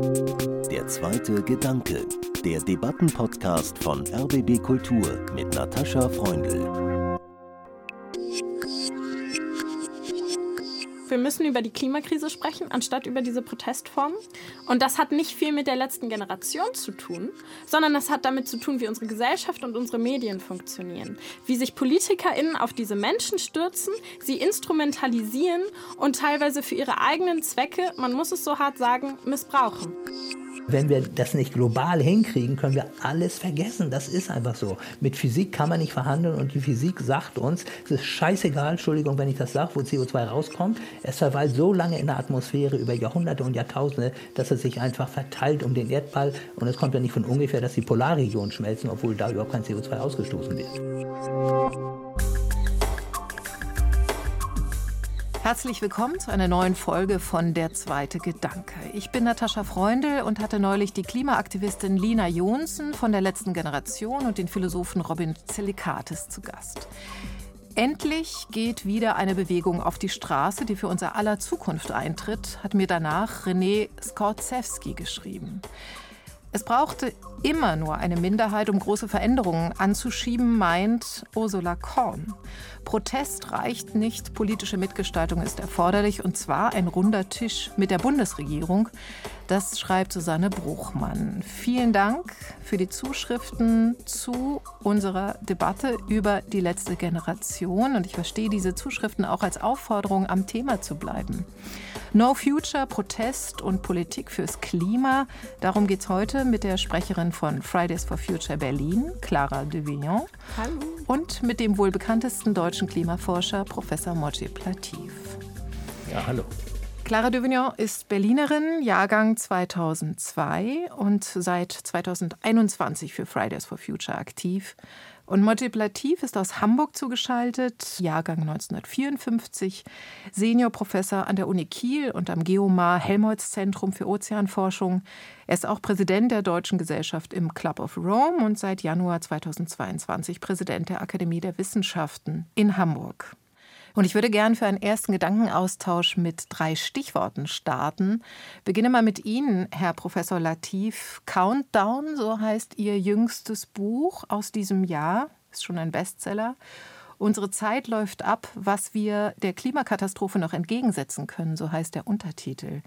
Der zweite Gedanke, der Debattenpodcast von RBB Kultur mit Natascha Freundl. Wir müssen über die Klimakrise sprechen, anstatt über diese Protestformen. Und das hat nicht viel mit der letzten Generation zu tun, sondern das hat damit zu tun, wie unsere Gesellschaft und unsere Medien funktionieren. Wie sich PolitikerInnen auf diese Menschen stürzen, sie instrumentalisieren und teilweise für ihre eigenen Zwecke, man muss es so hart sagen, missbrauchen. Wenn wir das nicht global hinkriegen, können wir alles vergessen. Das ist einfach so. Mit Physik kann man nicht verhandeln und die Physik sagt uns, es ist scheißegal, Entschuldigung, wenn ich das sage, wo CO2 rauskommt. Es verweilt so lange in der Atmosphäre über Jahrhunderte und Jahrtausende, dass es sich einfach verteilt um den Erdball. Und es kommt ja nicht von ungefähr, dass die Polarregionen schmelzen, obwohl da überhaupt kein CO2 ausgestoßen wird. Herzlich willkommen zu einer neuen Folge von Der zweite Gedanke. Ich bin Natascha Freundl und hatte neulich die Klimaaktivistin Lina Jonsen von der letzten Generation und den Philosophen Robin Zelikates zu Gast. Endlich geht wieder eine Bewegung auf die Straße, die für unser aller Zukunft eintritt, hat mir danach René Skorzewski geschrieben. Es brauchte immer nur eine Minderheit, um große Veränderungen anzuschieben, meint Ursula Korn. Protest reicht nicht, politische Mitgestaltung ist erforderlich, und zwar ein runder Tisch mit der Bundesregierung. Das schreibt Susanne Bruchmann. Vielen Dank für die Zuschriften zu unserer Debatte über die letzte Generation. Und ich verstehe diese Zuschriften auch als Aufforderung, am Thema zu bleiben. No Future, Protest und Politik fürs Klima. Darum geht es heute mit der Sprecherin von Fridays for Future Berlin, Clara de Vignon. Hallo. Und mit dem wohl bekanntesten deutschen Klimaforscher, Professor Mojib Latif. Ja, hallo. Clara de Vignon ist Berlinerin, Jahrgang 2002 und seit 2021 für Fridays for Future aktiv. Und Mojib Latif ist aus Hamburg zugeschaltet, Jahrgang 1954, Seniorprofessor an der Uni Kiel und am Geomar Helmholtz Zentrum für Ozeanforschung. Er ist auch Präsident der Deutschen Gesellschaft im Club of Rome und seit Januar 2022 Präsident der Akademie der Wissenschaften in Hamburg. Und ich würde gern für einen ersten Gedankenaustausch mit drei Stichworten starten. Beginne mal mit Ihnen, Herr Professor Latif. Countdown, so heißt Ihr jüngstes Buch aus diesem Jahr, ist schon ein Bestseller. Unsere Zeit läuft ab, was wir der Klimakatastrophe noch entgegensetzen können, so heißt der Untertitel.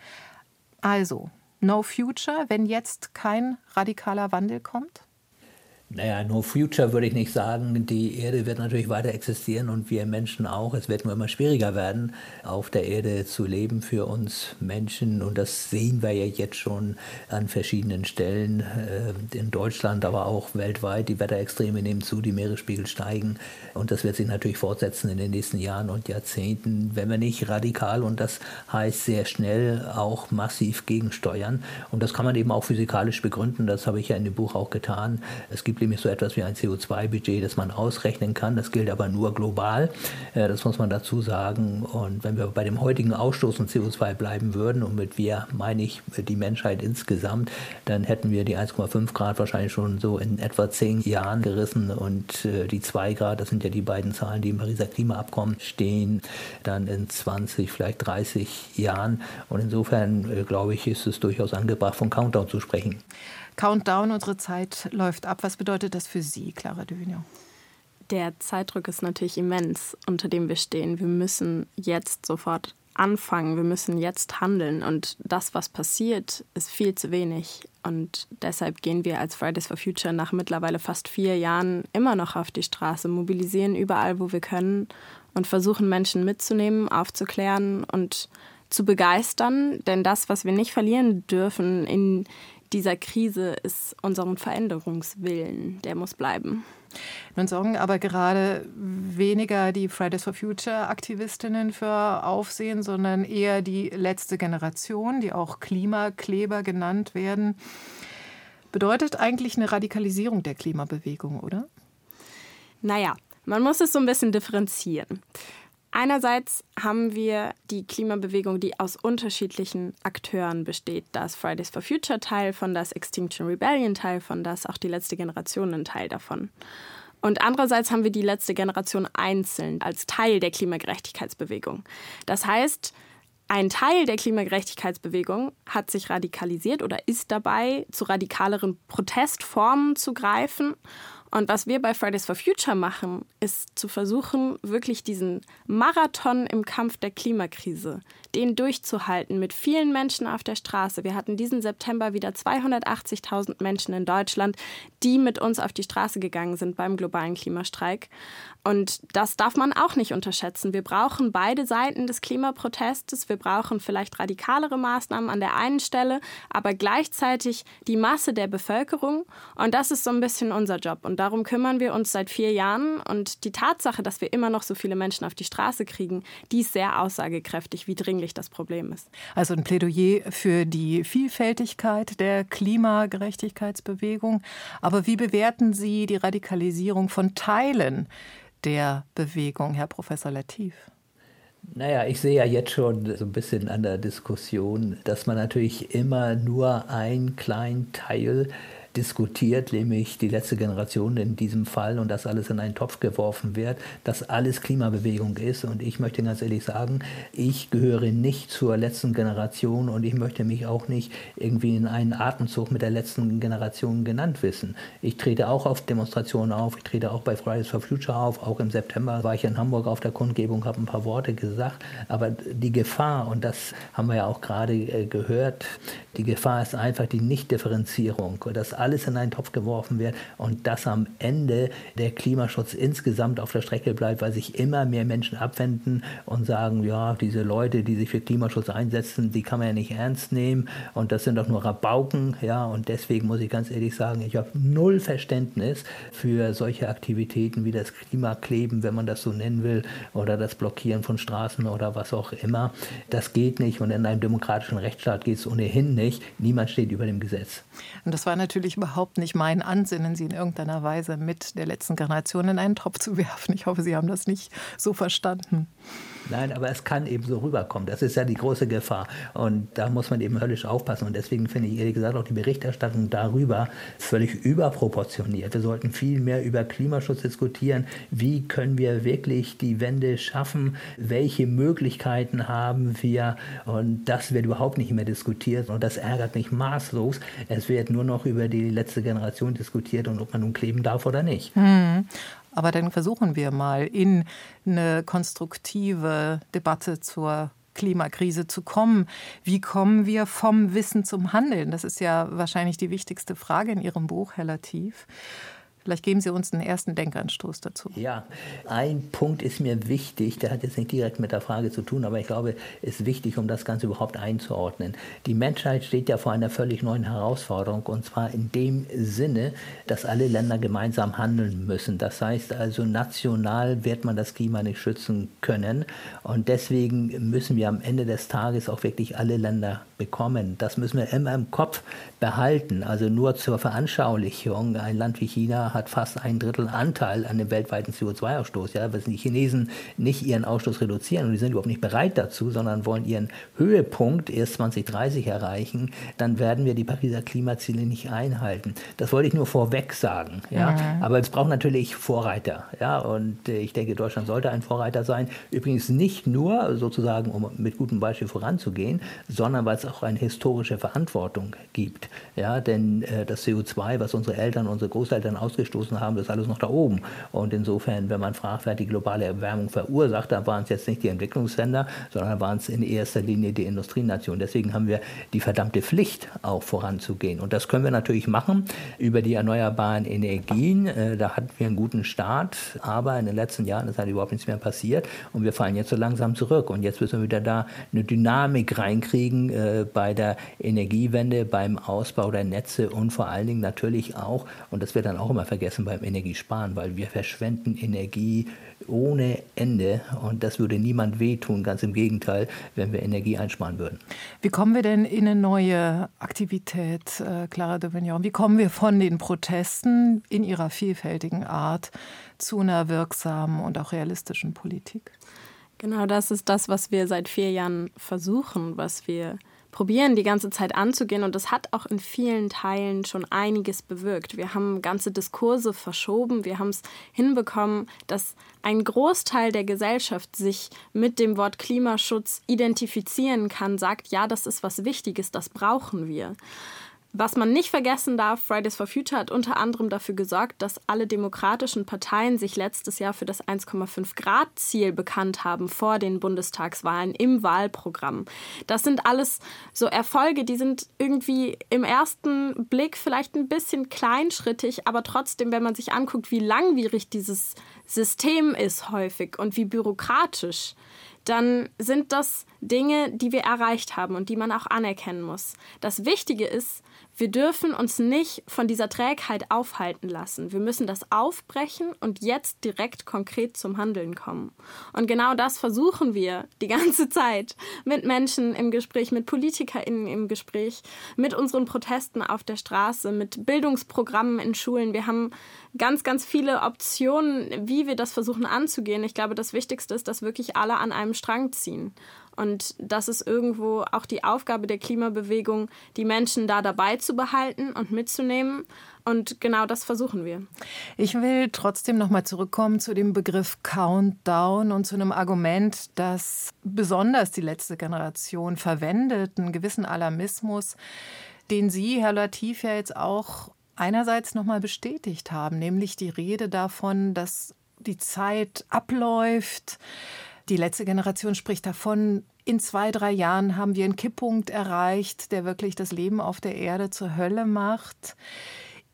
Also, No Future, wenn jetzt kein radikaler Wandel kommt? Naja, no future würde ich nicht sagen. Die Erde wird natürlich weiter existieren und wir Menschen auch. Es wird nur immer schwieriger werden, auf der Erde zu leben für uns Menschen. Und das sehen wir ja jetzt schon an verschiedenen Stellen äh, in Deutschland, aber auch weltweit. Die Wetterextreme nehmen zu, die Meeresspiegel steigen. Und das wird sich natürlich fortsetzen in den nächsten Jahren und Jahrzehnten, wenn wir nicht radikal und das heißt sehr schnell auch massiv gegensteuern. Und das kann man eben auch physikalisch begründen. Das habe ich ja in dem Buch auch getan. Es gibt nämlich so etwas wie ein CO2-Budget, das man ausrechnen kann. Das gilt aber nur global. Äh, das muss man dazu sagen. Und wenn wir bei dem heutigen Ausstoß von CO2 bleiben würden, und mit wir meine ich die Menschheit insgesamt, dann hätten wir die 1,5 Grad wahrscheinlich schon so in etwa zehn Jahren gerissen. Und äh, die 2 Grad, das sind ja die beiden Zahlen, die im Pariser Klimaabkommen stehen, dann in 20, vielleicht 30 Jahren. Und insofern, äh, glaube ich, ist es durchaus angebracht, von Countdown zu sprechen. Countdown, unsere Zeit läuft ab. Was bedeutet das für Sie, Clara Dövignon? Der Zeitdruck ist natürlich immens, unter dem wir stehen. Wir müssen jetzt sofort anfangen, wir müssen jetzt handeln und das, was passiert, ist viel zu wenig. Und deshalb gehen wir als Fridays for Future nach mittlerweile fast vier Jahren immer noch auf die Straße, mobilisieren überall, wo wir können und versuchen Menschen mitzunehmen, aufzuklären und zu begeistern. Denn das, was wir nicht verlieren dürfen in dieser Krise ist unseren Veränderungswillen, der muss bleiben. Nun sorgen aber gerade weniger die Fridays for Future Aktivistinnen für Aufsehen, sondern eher die letzte Generation, die auch Klimakleber genannt werden. Bedeutet eigentlich eine Radikalisierung der Klimabewegung, oder? Naja, man muss es so ein bisschen differenzieren. Einerseits haben wir die Klimabewegung, die aus unterschiedlichen Akteuren besteht. Da ist Fridays for Future Teil von, das Extinction Rebellion Teil von, das auch die letzte Generation ein Teil davon. Und andererseits haben wir die letzte Generation einzeln als Teil der Klimagerechtigkeitsbewegung. Das heißt, ein Teil der Klimagerechtigkeitsbewegung hat sich radikalisiert oder ist dabei, zu radikaleren Protestformen zu greifen. Und was wir bei Fridays for Future machen, ist zu versuchen, wirklich diesen Marathon im Kampf der Klimakrise, den durchzuhalten mit vielen Menschen auf der Straße. Wir hatten diesen September wieder 280.000 Menschen in Deutschland, die mit uns auf die Straße gegangen sind beim globalen Klimastreik. Und das darf man auch nicht unterschätzen. Wir brauchen beide Seiten des Klimaprotestes. Wir brauchen vielleicht radikalere Maßnahmen an der einen Stelle, aber gleichzeitig die Masse der Bevölkerung. Und das ist so ein bisschen unser Job. Und darum kümmern wir uns seit vier Jahren. Und die Tatsache, dass wir immer noch so viele Menschen auf die Straße kriegen, die ist sehr aussagekräftig, wie dringlich das Problem ist. Also ein Plädoyer für die Vielfältigkeit der Klimagerechtigkeitsbewegung. Aber wie bewerten Sie die Radikalisierung von Teilen der Bewegung, Herr Professor Latif? Naja, ich sehe ja jetzt schon so ein bisschen an der Diskussion, dass man natürlich immer nur einen kleinen Teil diskutiert, nämlich die letzte Generation in diesem Fall und das alles in einen Topf geworfen wird, dass alles Klimabewegung ist. Und ich möchte ganz ehrlich sagen, ich gehöre nicht zur letzten Generation und ich möchte mich auch nicht irgendwie in einen Atemzug mit der letzten Generation genannt wissen. Ich trete auch auf Demonstrationen auf, ich trete auch bei Fridays for Future auf, auch im September war ich in Hamburg auf der Kundgebung, habe ein paar Worte gesagt, aber die Gefahr, und das haben wir ja auch gerade äh, gehört, die Gefahr ist einfach die Nichtdifferenzierung, dass alles in einen Topf geworfen wird und dass am Ende der Klimaschutz insgesamt auf der Strecke bleibt, weil sich immer mehr Menschen abwenden und sagen, ja, diese Leute, die sich für Klimaschutz einsetzen, die kann man ja nicht ernst nehmen und das sind doch nur Rabauken, ja, und deswegen muss ich ganz ehrlich sagen, ich habe null Verständnis für solche Aktivitäten wie das Klimakleben, wenn man das so nennen will, oder das Blockieren von Straßen oder was auch immer. Das geht nicht und in einem demokratischen Rechtsstaat geht es ohnehin nicht. Niemand steht über dem Gesetz. Und das war natürlich überhaupt nicht mein Ansinnen, Sie in irgendeiner Weise mit der letzten Generation in einen Topf zu werfen. Ich hoffe, Sie haben das nicht so verstanden. Nein, aber es kann eben so rüberkommen. Das ist ja die große Gefahr. Und da muss man eben höllisch aufpassen. Und deswegen finde ich ehrlich gesagt auch die Berichterstattung darüber völlig überproportioniert. Wir sollten viel mehr über Klimaschutz diskutieren. Wie können wir wirklich die Wende schaffen? Welche Möglichkeiten haben wir? Und das wird überhaupt nicht mehr diskutiert. Und das ärgert mich maßlos. Es wird nur noch über die letzte Generation diskutiert und ob man nun kleben darf oder nicht. Hm. Aber dann versuchen wir mal in eine konstruktive Debatte zur Klimakrise zu kommen. Wie kommen wir vom Wissen zum Handeln? Das ist ja wahrscheinlich die wichtigste Frage in Ihrem Buch, Herr Latif. Vielleicht geben Sie uns einen ersten Denkanstoß dazu. Ja, ein Punkt ist mir wichtig, der hat jetzt nicht direkt mit der Frage zu tun, aber ich glaube, ist wichtig, um das Ganze überhaupt einzuordnen. Die Menschheit steht ja vor einer völlig neuen Herausforderung und zwar in dem Sinne, dass alle Länder gemeinsam handeln müssen. Das heißt also, national wird man das Klima nicht schützen können und deswegen müssen wir am Ende des Tages auch wirklich alle Länder bekommen. Das müssen wir immer im Kopf behalten. Also nur zur Veranschaulichung, ein Land wie China hat fast ein Drittel Anteil an dem weltweiten CO2-Ausstoß. Ja, wenn die Chinesen nicht ihren Ausstoß reduzieren und die sind überhaupt nicht bereit dazu, sondern wollen ihren Höhepunkt erst 2030 erreichen, dann werden wir die Pariser Klimaziele nicht einhalten. Das wollte ich nur vorweg sagen. Ja? Mhm. Aber es braucht natürlich Vorreiter. Ja? Und äh, ich denke, Deutschland sollte ein Vorreiter sein. Übrigens nicht nur sozusagen, um mit gutem Beispiel voranzugehen, sondern weil es auch eine historische Verantwortung gibt. Ja? Denn äh, das CO2, was unsere Eltern, unsere Großeltern ausgestoßen haben, ist alles noch da oben. Und insofern, wenn man fragt, wer die globale Erwärmung verursacht, dann waren es jetzt nicht die Entwicklungsländer, sondern waren es in erster Linie die Industrienationen. Deswegen haben wir die verdammte Pflicht, auch voranzugehen. Und das können wir natürlich machen über die erneuerbaren Energien. Äh, da hatten wir einen guten Start, aber in den letzten Jahren ist halt überhaupt nichts mehr passiert und wir fallen jetzt so langsam zurück. Und jetzt müssen wir wieder da eine Dynamik reinkriegen äh, bei der Energiewende, beim Ausbau der Netze und vor allen Dingen natürlich auch, und das wird dann auch immer vergessen beim Energiesparen, weil wir verschwenden Energie ohne Ende und das würde niemand wehtun, ganz im Gegenteil, wenn wir Energie einsparen würden. Wie kommen wir denn in eine neue Aktivität, äh, Clara de Vignon? Wie kommen wir von den Protesten in ihrer vielfältigen Art zu einer wirksamen und auch realistischen Politik? Genau das ist das, was wir seit vier Jahren versuchen, was wir probieren die ganze Zeit anzugehen und das hat auch in vielen Teilen schon einiges bewirkt. Wir haben ganze Diskurse verschoben, wir haben es hinbekommen, dass ein Großteil der Gesellschaft sich mit dem Wort Klimaschutz identifizieren kann, sagt, ja, das ist was Wichtiges, das brauchen wir. Was man nicht vergessen darf, Fridays for Future hat unter anderem dafür gesorgt, dass alle demokratischen Parteien sich letztes Jahr für das 1,5 Grad Ziel bekannt haben vor den Bundestagswahlen im Wahlprogramm. Das sind alles so Erfolge, die sind irgendwie im ersten Blick vielleicht ein bisschen kleinschrittig, aber trotzdem, wenn man sich anguckt, wie langwierig dieses System ist häufig und wie bürokratisch, dann sind das Dinge, die wir erreicht haben und die man auch anerkennen muss. Das Wichtige ist, wir dürfen uns nicht von dieser Trägheit aufhalten lassen. Wir müssen das aufbrechen und jetzt direkt konkret zum Handeln kommen. Und genau das versuchen wir die ganze Zeit mit Menschen im Gespräch, mit PolitikerInnen im Gespräch, mit unseren Protesten auf der Straße, mit Bildungsprogrammen in Schulen. Wir haben ganz, ganz viele Optionen, wie wir das versuchen anzugehen. Ich glaube, das Wichtigste ist, dass wirklich alle an einem Strang ziehen. Und das ist irgendwo auch die Aufgabe der Klimabewegung, die Menschen da dabei zu behalten und mitzunehmen. Und genau das versuchen wir. Ich will trotzdem noch mal zurückkommen zu dem Begriff Countdown und zu einem Argument, das besonders die letzte Generation verwendet, einen gewissen Alarmismus, den Sie, Herr Latif, ja jetzt auch einerseits noch mal bestätigt haben, nämlich die Rede davon, dass die Zeit abläuft, die letzte Generation spricht davon, in zwei, drei Jahren haben wir einen Kipppunkt erreicht, der wirklich das Leben auf der Erde zur Hölle macht.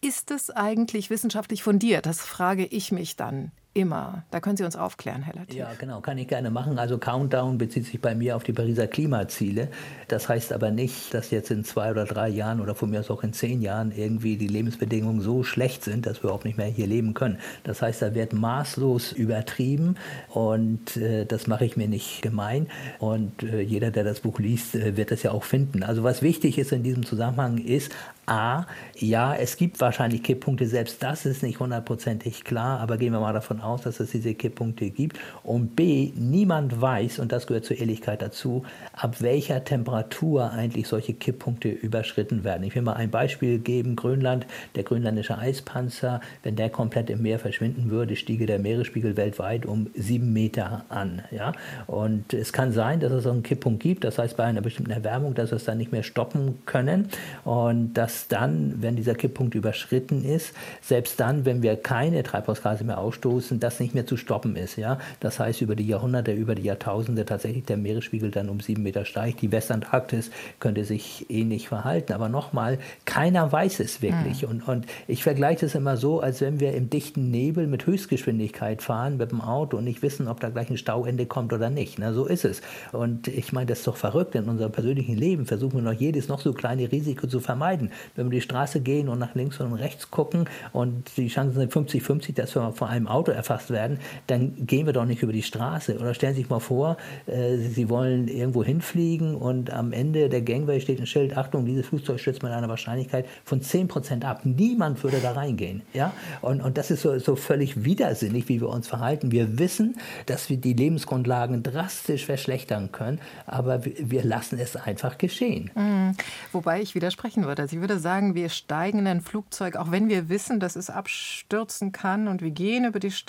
Ist es eigentlich wissenschaftlich fundiert? Das frage ich mich dann immer. Da können Sie uns aufklären, Herr Latif. Ja, genau, kann ich gerne machen. Also Countdown bezieht sich bei mir auf die Pariser Klimaziele. Das heißt aber nicht, dass jetzt in zwei oder drei Jahren oder von mir aus auch in zehn Jahren irgendwie die Lebensbedingungen so schlecht sind, dass wir überhaupt nicht mehr hier leben können. Das heißt, da wird maßlos übertrieben und äh, das mache ich mir nicht gemein. Und äh, jeder, der das Buch liest, äh, wird das ja auch finden. Also was wichtig ist in diesem Zusammenhang ist, A, ja, es gibt wahrscheinlich Kipppunkte, selbst das ist nicht hundertprozentig klar, aber gehen wir mal davon aus, dass es diese Kipppunkte gibt. Und B, niemand weiß, und das gehört zur Ehrlichkeit dazu, ab welcher Temperatur eigentlich solche Kipppunkte überschritten werden. Ich will mal ein Beispiel geben, Grönland, der grönländische Eispanzer, wenn der komplett im Meer verschwinden würde, stiege der Meeresspiegel weltweit um sieben Meter an. Ja? Und es kann sein, dass es so einen Kipppunkt gibt, das heißt bei einer bestimmten Erwärmung, dass wir es dann nicht mehr stoppen können und dass dann, wenn dieser Kipppunkt überschritten ist, selbst dann, wenn wir keine Treibhausgase mehr ausstoßen, das nicht mehr zu stoppen ist. Ja? Das heißt, über die Jahrhunderte, über die Jahrtausende tatsächlich der Meeresspiegel dann um sieben Meter steigt. Die Westantarktis könnte sich ähnlich verhalten. Aber nochmal, keiner weiß es wirklich. Mhm. Und, und ich vergleiche es immer so, als wenn wir im dichten Nebel mit Höchstgeschwindigkeit fahren mit dem Auto und nicht wissen, ob da gleich ein Stauende kommt oder nicht. Na, so ist es. Und ich meine, das ist doch verrückt. In unserem persönlichen Leben versuchen wir noch jedes noch so kleine Risiko zu vermeiden wenn wir die Straße gehen und nach links und rechts gucken und die Chancen sind 50-50, dass wir von einem Auto erfasst werden, dann gehen wir doch nicht über die Straße. Oder stellen Sie sich mal vor, äh, Sie wollen irgendwo hinfliegen und am Ende der Gangway steht ein Schild, Achtung, dieses Flugzeug stürzt mit einer Wahrscheinlichkeit von 10% ab. Niemand würde da reingehen. Ja? Und, und das ist so, so völlig widersinnig, wie wir uns verhalten. Wir wissen, dass wir die Lebensgrundlagen drastisch verschlechtern können, aber wir lassen es einfach geschehen. Mhm. Wobei ich widersprechen würde. Sie würde sagen, wir steigen in ein Flugzeug, auch wenn wir wissen, dass es abstürzen kann und wir gehen über die Straße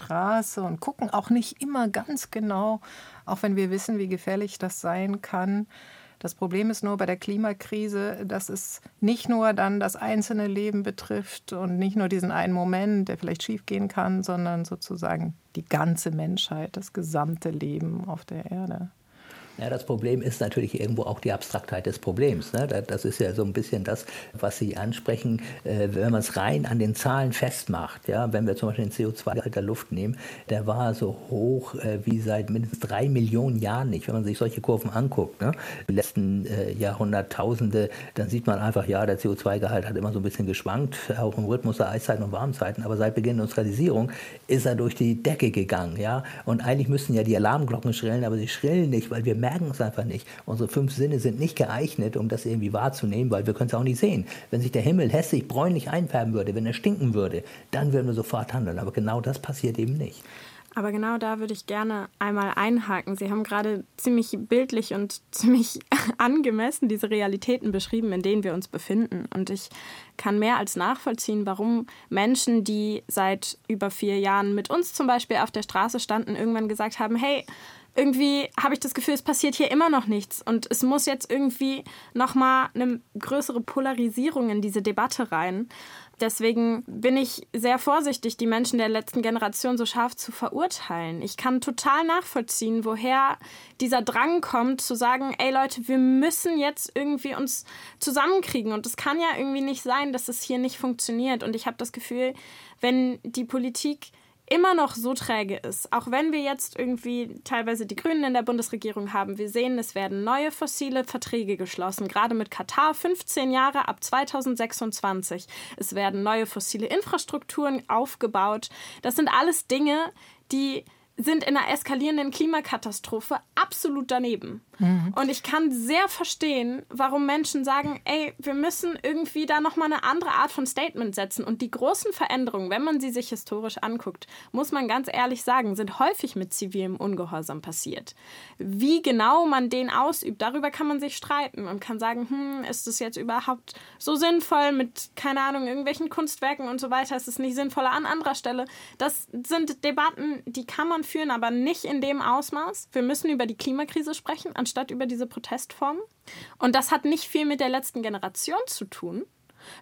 und gucken auch nicht immer ganz genau, auch wenn wir wissen, wie gefährlich das sein kann. Das Problem ist nur bei der Klimakrise, dass es nicht nur dann das einzelne Leben betrifft und nicht nur diesen einen Moment, der vielleicht schiefgehen kann, sondern sozusagen die ganze Menschheit, das gesamte Leben auf der Erde. Ja, das Problem ist natürlich irgendwo auch die Abstraktheit des Problems. Ne? Das ist ja so ein bisschen das, was Sie ansprechen, äh, wenn man es rein an den Zahlen festmacht. Ja? Wenn wir zum Beispiel den CO2-Gehalt der Luft nehmen, der war so hoch äh, wie seit mindestens drei Millionen Jahren nicht. Wenn man sich solche Kurven anguckt, ne? die letzten äh, Jahrhunderttausende, dann sieht man einfach, ja, der CO2-Gehalt hat immer so ein bisschen geschwankt, auch im Rhythmus der Eiszeiten und Warmzeiten. Aber seit Beginn der Industrialisierung ist er durch die Decke gegangen. Ja? Und eigentlich müssten ja die Alarmglocken schrillen, aber sie schrillen nicht, weil wir merken, merken es einfach nicht. Unsere fünf Sinne sind nicht geeignet, um das irgendwie wahrzunehmen, weil wir können es auch nicht sehen. Wenn sich der Himmel hässlich bräunlich einfärben würde, wenn er stinken würde, dann würden wir sofort handeln. Aber genau das passiert eben nicht. Aber genau da würde ich gerne einmal einhaken. Sie haben gerade ziemlich bildlich und ziemlich angemessen diese Realitäten beschrieben, in denen wir uns befinden. Und ich kann mehr als nachvollziehen, warum Menschen, die seit über vier Jahren mit uns zum Beispiel auf der Straße standen, irgendwann gesagt haben, hey, irgendwie habe ich das Gefühl, es passiert hier immer noch nichts. Und es muss jetzt irgendwie nochmal eine größere Polarisierung in diese Debatte rein. Deswegen bin ich sehr vorsichtig, die Menschen der letzten Generation so scharf zu verurteilen. Ich kann total nachvollziehen, woher dieser Drang kommt, zu sagen, ey Leute, wir müssen jetzt irgendwie uns zusammenkriegen. Und es kann ja irgendwie nicht sein, dass es hier nicht funktioniert. Und ich habe das Gefühl, wenn die Politik immer noch so träge ist, auch wenn wir jetzt irgendwie teilweise die Grünen in der Bundesregierung haben, wir sehen, es werden neue fossile Verträge geschlossen, gerade mit Katar 15 Jahre ab 2026. Es werden neue fossile Infrastrukturen aufgebaut. Das sind alles Dinge, die sind in einer eskalierenden Klimakatastrophe absolut daneben. Mhm. Und ich kann sehr verstehen, warum Menschen sagen, ey, wir müssen irgendwie da nochmal eine andere Art von Statement setzen. Und die großen Veränderungen, wenn man sie sich historisch anguckt, muss man ganz ehrlich sagen, sind häufig mit zivilem Ungehorsam passiert. Wie genau man den ausübt, darüber kann man sich streiten und kann sagen, hm, ist es jetzt überhaupt so sinnvoll mit, keine Ahnung, irgendwelchen Kunstwerken und so weiter, ist es nicht sinnvoller an anderer Stelle. Das sind Debatten, die kann man führen, aber nicht in dem Ausmaß. Wir müssen über die Klimakrise sprechen, anstatt über diese Protestformen. Und das hat nicht viel mit der letzten Generation zu tun,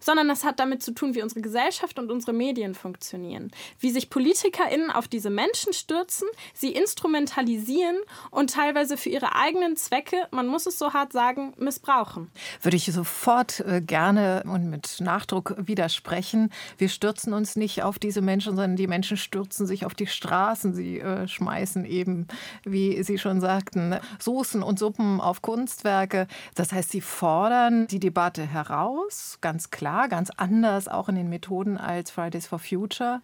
sondern es hat damit zu tun, wie unsere Gesellschaft und unsere Medien funktionieren. Wie sich PolitikerInnen auf diese Menschen stürzen, sie instrumentalisieren und teilweise für ihre eigenen Zwecke, man muss es so hart sagen, missbrauchen. Würde ich sofort äh, gerne und mit Nachdruck widersprechen. Wir stürzen uns nicht auf diese Menschen, sondern die Menschen stürzen sich auf die Straßen. Sie äh, schmeißen eben, wie Sie schon sagten, Soßen und Suppen auf Kunstwerke. Das heißt, sie fordern die Debatte heraus, ganz klar, ganz anders auch in den Methoden als Fridays for Future.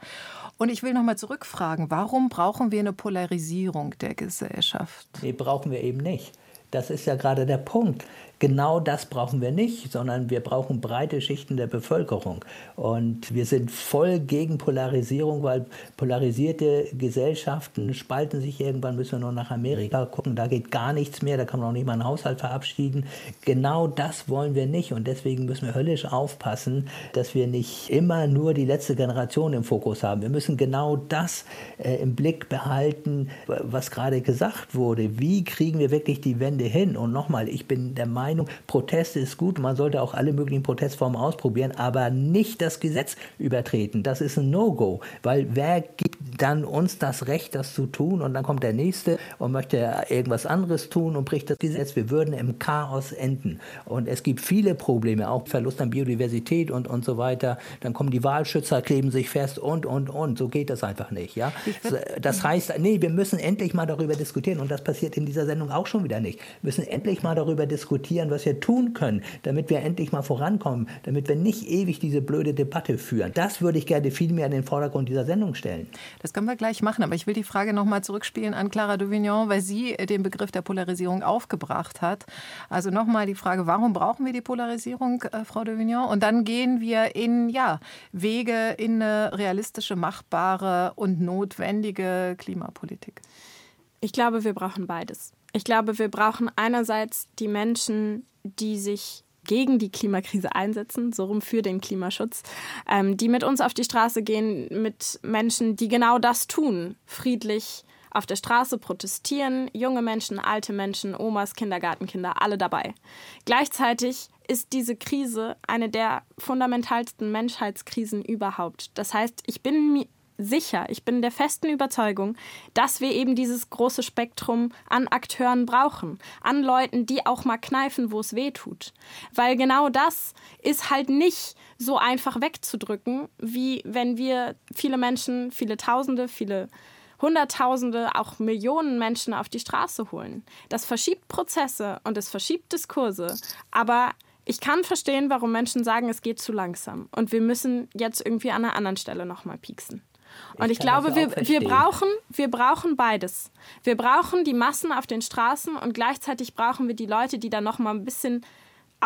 Und ich will noch mal zurückfragen, warum brauchen wir eine Polarisierung der Gesellschaft? Nee, brauchen wir eben nicht. Das ist ja gerade der Punkt. Genau das brauchen wir nicht, sondern wir brauchen breite Schichten der Bevölkerung. Und wir sind voll gegen Polarisierung, weil polarisierte Gesellschaften spalten sich irgendwann, müssen wir nur nach Amerika gucken, da geht gar nichts mehr, da kann man auch nicht mal einen Haushalt verabschieden. Genau das wollen wir nicht und deswegen müssen wir höllisch aufpassen, dass wir nicht immer nur die letzte Generation im Fokus haben. Wir müssen genau das äh, im Blick behalten, was gerade gesagt wurde. Wie kriegen wir wirklich die Wende hin? Und nochmal, ich bin der Meinung, Meinung, Proteste ist gut, man sollte auch alle möglichen Protestformen ausprobieren, aber nicht das Gesetz übertreten. Das ist ein No-Go, weil wer dann uns das Recht, das zu tun und dann kommt der Nächste und möchte irgendwas anderes tun und bricht das Gesetz. Wir würden im Chaos enden. Und es gibt viele Probleme, auch Verlust an Biodiversität und, und so weiter. Dann kommen die Wahlschützer, kleben sich fest und, und, und. So geht das einfach nicht. Ja? Das heißt, nee, wir müssen endlich mal darüber diskutieren und das passiert in dieser Sendung auch schon wieder nicht. Wir müssen endlich mal darüber diskutieren, diskutieren, was wir tun können, damit wir endlich mal vorankommen, damit wir nicht ewig diese blöde Debatte führen. Das würde ich gerne viel mehr in den Vordergrund dieser Sendung stellen. Das können wir gleich machen, aber ich will die Frage noch mal zurückspielen an Clara Duvignon, weil sie den Begriff der Polarisierung aufgebracht hat. Also noch mal die Frage, warum brauchen wir die Polarisierung, äh, Frau Duvignon? Und dann gehen wir in ja, Wege in eine realistische, machbare und notwendige Klimapolitik. Ich glaube, wir brauchen beides. Ich glaube, wir brauchen einerseits die Menschen, die sich gegen die Klimakrise einsetzen, so rum für den Klimaschutz, ähm, die mit uns auf die Straße gehen, mit Menschen, die genau das tun, friedlich auf der Straße protestieren, junge Menschen, alte Menschen, Omas, Kindergartenkinder, alle dabei. Gleichzeitig ist diese Krise eine der fundamentalsten Menschheitskrisen überhaupt. Das heißt, ich bin sicher, ich bin der festen Überzeugung, dass wir eben dieses große Spektrum an Akteuren brauchen, an Leuten, die auch mal kneifen, wo es weh tut. Weil genau das ist halt nicht so einfach wegzudrücken, wie wenn wir viele Menschen, viele Tausende, viele Hunderttausende, auch Millionen Menschen auf die Straße holen. Das verschiebt Prozesse und es verschiebt Diskurse, aber ich kann verstehen, warum Menschen sagen, es geht zu langsam und wir müssen jetzt irgendwie an einer anderen Stelle nochmal pieksen. Und ich, ich glaube, wir, wir, brauchen, wir brauchen beides. Wir brauchen die Massen auf den Straßen und gleichzeitig brauchen wir die Leute, die da noch mal ein bisschen